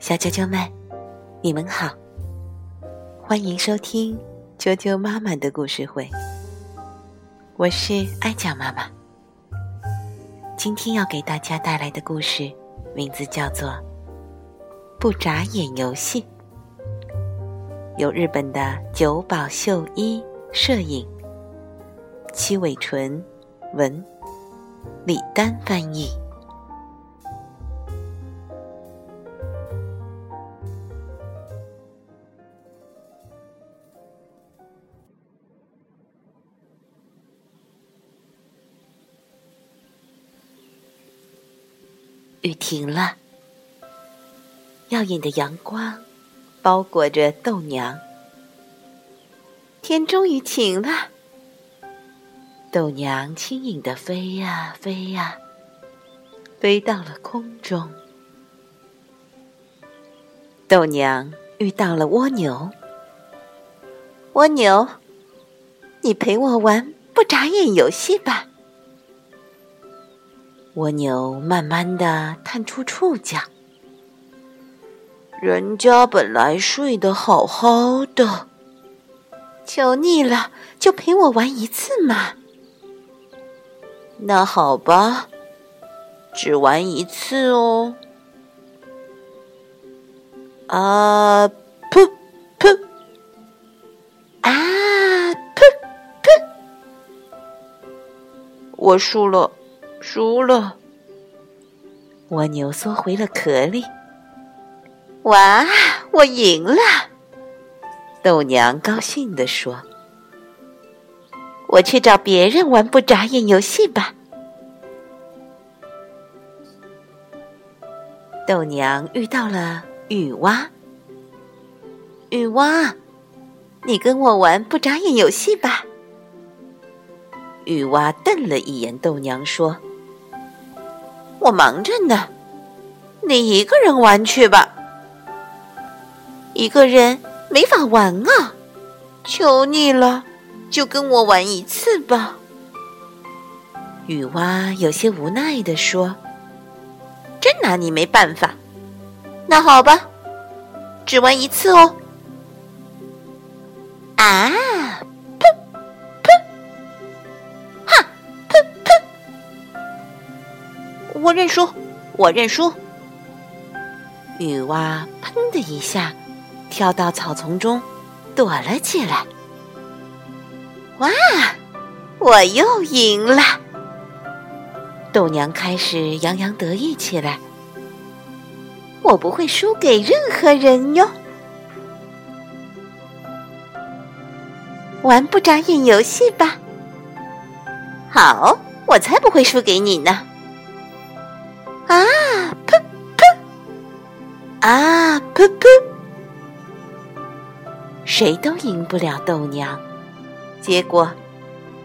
小啾啾们，你们好，欢迎收听啾啾妈妈的故事会。我是爱讲妈妈，今天要给大家带来的故事名字叫做《不眨眼游戏》，由日本的久保秀一摄影，七尾纯文，李丹翻译。雨停了，耀眼的阳光包裹着豆娘。天终于晴了，豆娘轻盈的飞呀飞呀，飞到了空中。豆娘遇到了蜗牛，蜗牛，你陪我玩不眨眼游戏吧。蜗牛慢慢的探出触角，人家本来睡得好好的，求你了，就陪我玩一次嘛。那好吧，只玩一次哦。啊噗噗，啊噗噗，我输了。输了，蜗牛缩回了壳里。哇，我赢了！豆娘高兴地说：“我去找别人玩不眨眼游戏吧。”豆娘遇到了雨蛙，雨蛙，你跟我玩不眨眼游戏吧。雨蛙瞪了一眼豆娘，说。我忙着呢，你一个人玩去吧。一个人没法玩啊，求你了，就跟我玩一次吧。雨蛙有些无奈地说：“真拿你没办法。”那好吧，只玩一次哦。啊！我认输，我认输。女娲“砰”的一下跳到草丛中，躲了起来。哇！我又赢了！豆娘开始洋洋得意起来。我不会输给任何人哟。玩不眨眼游戏吧。好，我才不会输给你呢。啊，噗噗！啊，噗噗！谁都赢不了豆娘。结果，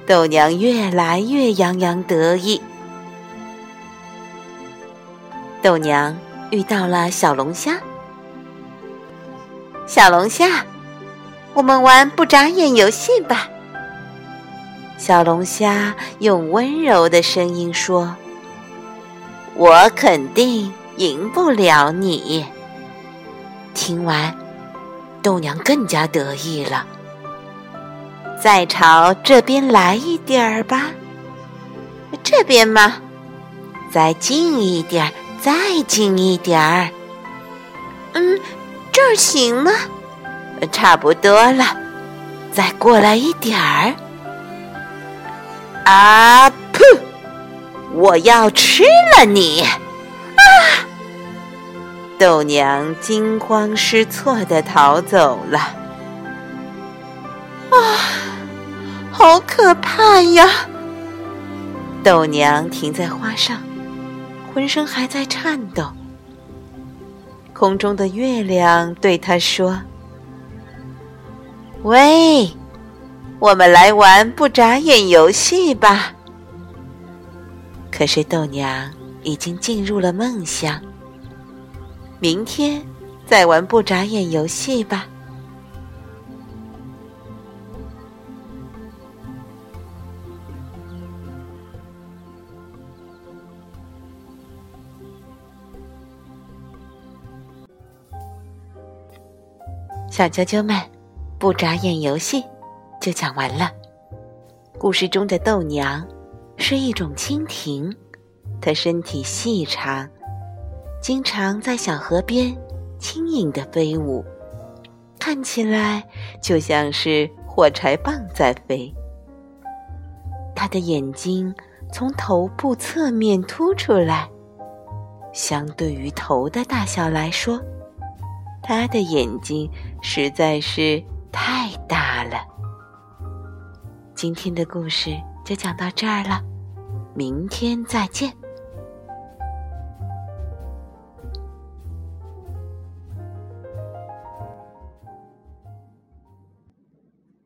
豆娘越来越洋洋得意。豆娘遇到了小龙虾。小龙虾，我们玩不眨眼游戏吧。小龙虾用温柔的声音说。我肯定赢不了你。听完，豆娘更加得意了。再朝这边来一点儿吧。这边吗？再近一点儿，再近一点儿。嗯，这儿行吗？差不多了，再过来一点儿。啊！我要吃了你！啊！豆娘惊慌失措的逃走了。啊，好可怕呀！豆娘停在花上，浑身还在颤抖。空中的月亮对她说：“喂，我们来玩不眨眼游戏吧。”可是豆娘已经进入了梦乡。明天再玩不眨眼游戏吧。小啾啾们不眨眼游戏就讲完了。故事中的豆娘是一种蜻蜓，它身体细长，经常在小河边轻盈地飞舞，看起来就像是火柴棒在飞。它的眼睛从头部侧面凸出来，相对于头的大小来说。他的眼睛实在是太大了。今天的故事就讲到这儿了，明天再见。